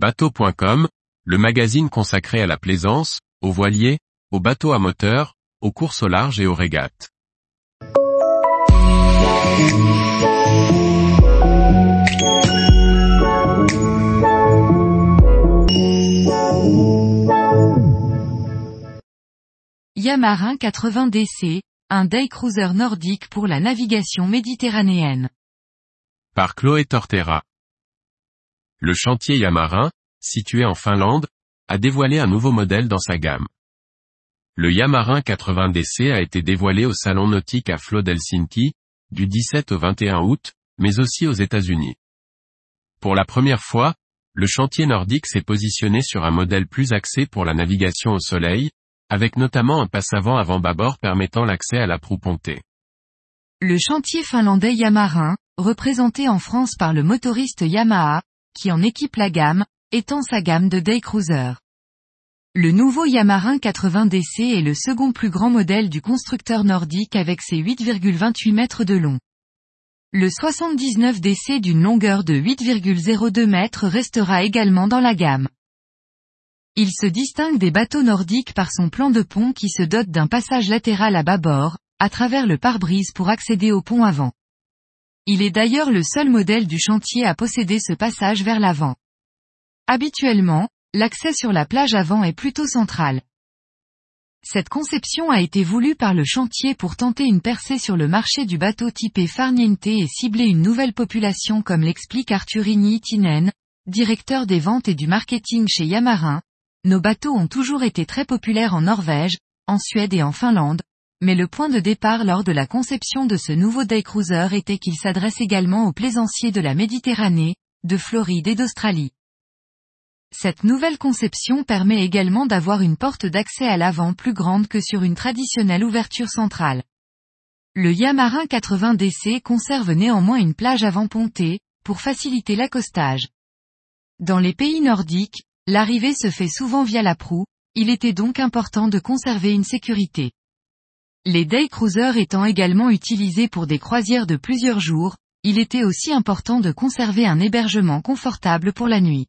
Bateau.com, le magazine consacré à la plaisance, aux voiliers, aux bateaux à moteur, aux courses au large et aux régates. Yamarin 80 DC, un day cruiser nordique pour la navigation méditerranéenne. Par Chloé Tortera. Le chantier Yamarin, situé en Finlande, a dévoilé un nouveau modèle dans sa gamme. Le Yamarin 80 DC a été dévoilé au salon nautique à Flot d'Helsinki, du 17 au 21 août, mais aussi aux États-Unis. Pour la première fois, le chantier nordique s'est positionné sur un modèle plus axé pour la navigation au soleil, avec notamment un passe-avant avant bâbord permettant l'accès à la proue pontée. Le chantier finlandais Yamarin, représenté en France par le motoriste Yamaha, qui en équipe la gamme, étend sa gamme de day cruiser. Le nouveau Yamarin 80 DC est le second plus grand modèle du constructeur nordique avec ses 8,28 mètres de long. Le 79 DC d'une longueur de 8,02 mètres restera également dans la gamme. Il se distingue des bateaux nordiques par son plan de pont qui se dote d'un passage latéral à bâbord, à travers le pare-brise pour accéder au pont avant. Il est d'ailleurs le seul modèle du chantier à posséder ce passage vers l'avant. Habituellement, l'accès sur la plage avant est plutôt central. Cette conception a été voulue par le chantier pour tenter une percée sur le marché du bateau typé Farniente et cibler une nouvelle population comme l'explique Arthurini Itinen, directeur des ventes et du marketing chez Yamarin, nos bateaux ont toujours été très populaires en Norvège, en Suède et en Finlande, mais le point de départ lors de la conception de ce nouveau day cruiser était qu'il s'adresse également aux plaisanciers de la Méditerranée, de Floride et d'Australie. Cette nouvelle conception permet également d'avoir une porte d'accès à l'avant plus grande que sur une traditionnelle ouverture centrale. Le Yamarin 80 DC conserve néanmoins une plage avant pontée, pour faciliter l'accostage. Dans les pays nordiques, L'arrivée se fait souvent via la proue, il était donc important de conserver une sécurité. Les day cruisers étant également utilisés pour des croisières de plusieurs jours, il était aussi important de conserver un hébergement confortable pour la nuit.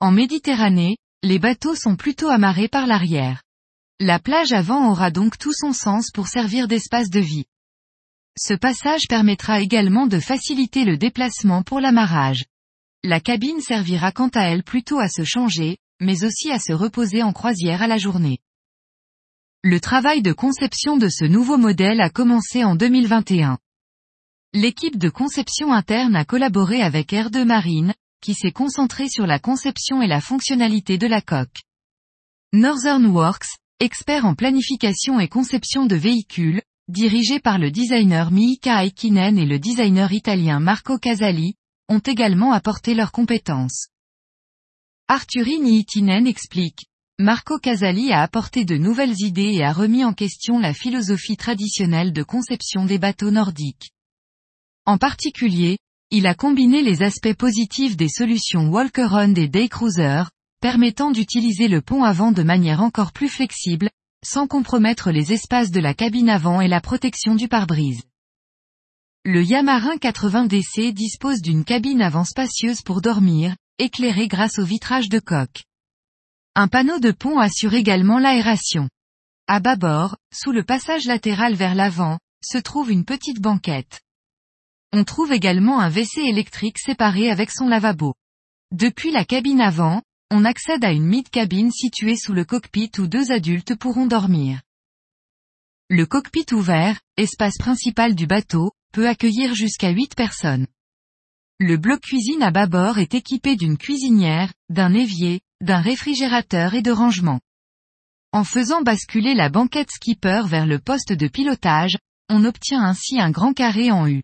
En Méditerranée, les bateaux sont plutôt amarrés par l'arrière. La plage avant aura donc tout son sens pour servir d'espace de vie. Ce passage permettra également de faciliter le déplacement pour l'amarrage. La cabine servira quant à elle plutôt à se changer, mais aussi à se reposer en croisière à la journée. Le travail de conception de ce nouveau modèle a commencé en 2021. L'équipe de conception interne a collaboré avec R2 Marine, qui s'est concentrée sur la conception et la fonctionnalité de la coque. Northern Works, expert en planification et conception de véhicules, dirigé par le designer Miika Aikinen et le designer italien Marco Casali, ont également apporté leurs compétences. Arthurini Itinen explique. Marco Casali a apporté de nouvelles idées et a remis en question la philosophie traditionnelle de conception des bateaux nordiques. En particulier, il a combiné les aspects positifs des solutions Walker-on et Day Cruiser, permettant d'utiliser le pont avant de manière encore plus flexible, sans compromettre les espaces de la cabine avant et la protection du pare-brise. Le Yamarin 80 DC dispose d'une cabine avant spacieuse pour dormir, éclairée grâce au vitrage de coque. Un panneau de pont assure également l'aération. À bâbord, sous le passage latéral vers l'avant, se trouve une petite banquette. On trouve également un WC électrique séparé avec son lavabo. Depuis la cabine avant, on accède à une mid-cabine située sous le cockpit où deux adultes pourront dormir. Le cockpit ouvert, espace principal du bateau, peut accueillir jusqu'à 8 personnes. Le bloc cuisine à bâbord est équipé d'une cuisinière, d'un évier, d'un réfrigérateur et de rangement. En faisant basculer la banquette skipper vers le poste de pilotage, on obtient ainsi un grand carré en U.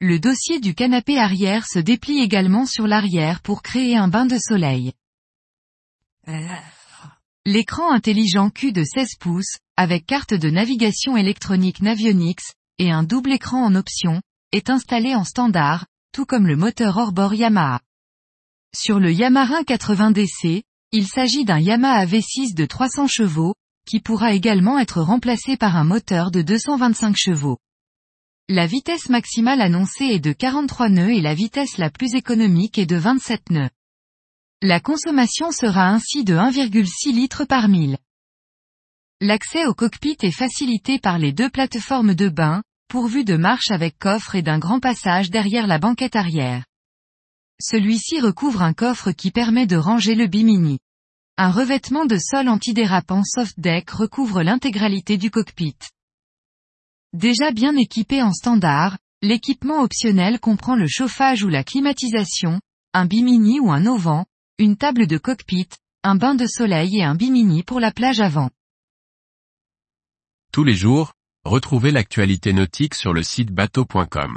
Le dossier du canapé arrière se déplie également sur l'arrière pour créer un bain de soleil. L'écran intelligent Q de 16 pouces, avec carte de navigation électronique Navionics, et un double écran en option, est installé en standard, tout comme le moteur hors-bord Yamaha. Sur le Yamaha 80 DC, il s'agit d'un Yamaha V6 de 300 chevaux, qui pourra également être remplacé par un moteur de 225 chevaux. La vitesse maximale annoncée est de 43 nœuds et la vitesse la plus économique est de 27 nœuds. La consommation sera ainsi de 1,6 litres par mille. L'accès au cockpit est facilité par les deux plateformes de bain, pourvues de marches avec coffre et d'un grand passage derrière la banquette arrière. Celui-ci recouvre un coffre qui permet de ranger le bimini. Un revêtement de sol antidérapant soft deck recouvre l'intégralité du cockpit. Déjà bien équipé en standard, l'équipement optionnel comprend le chauffage ou la climatisation, un bimini ou un auvent, une table de cockpit, un bain de soleil et un bimini pour la plage avant. Tous les jours, retrouvez l'actualité nautique sur le site bateau.com.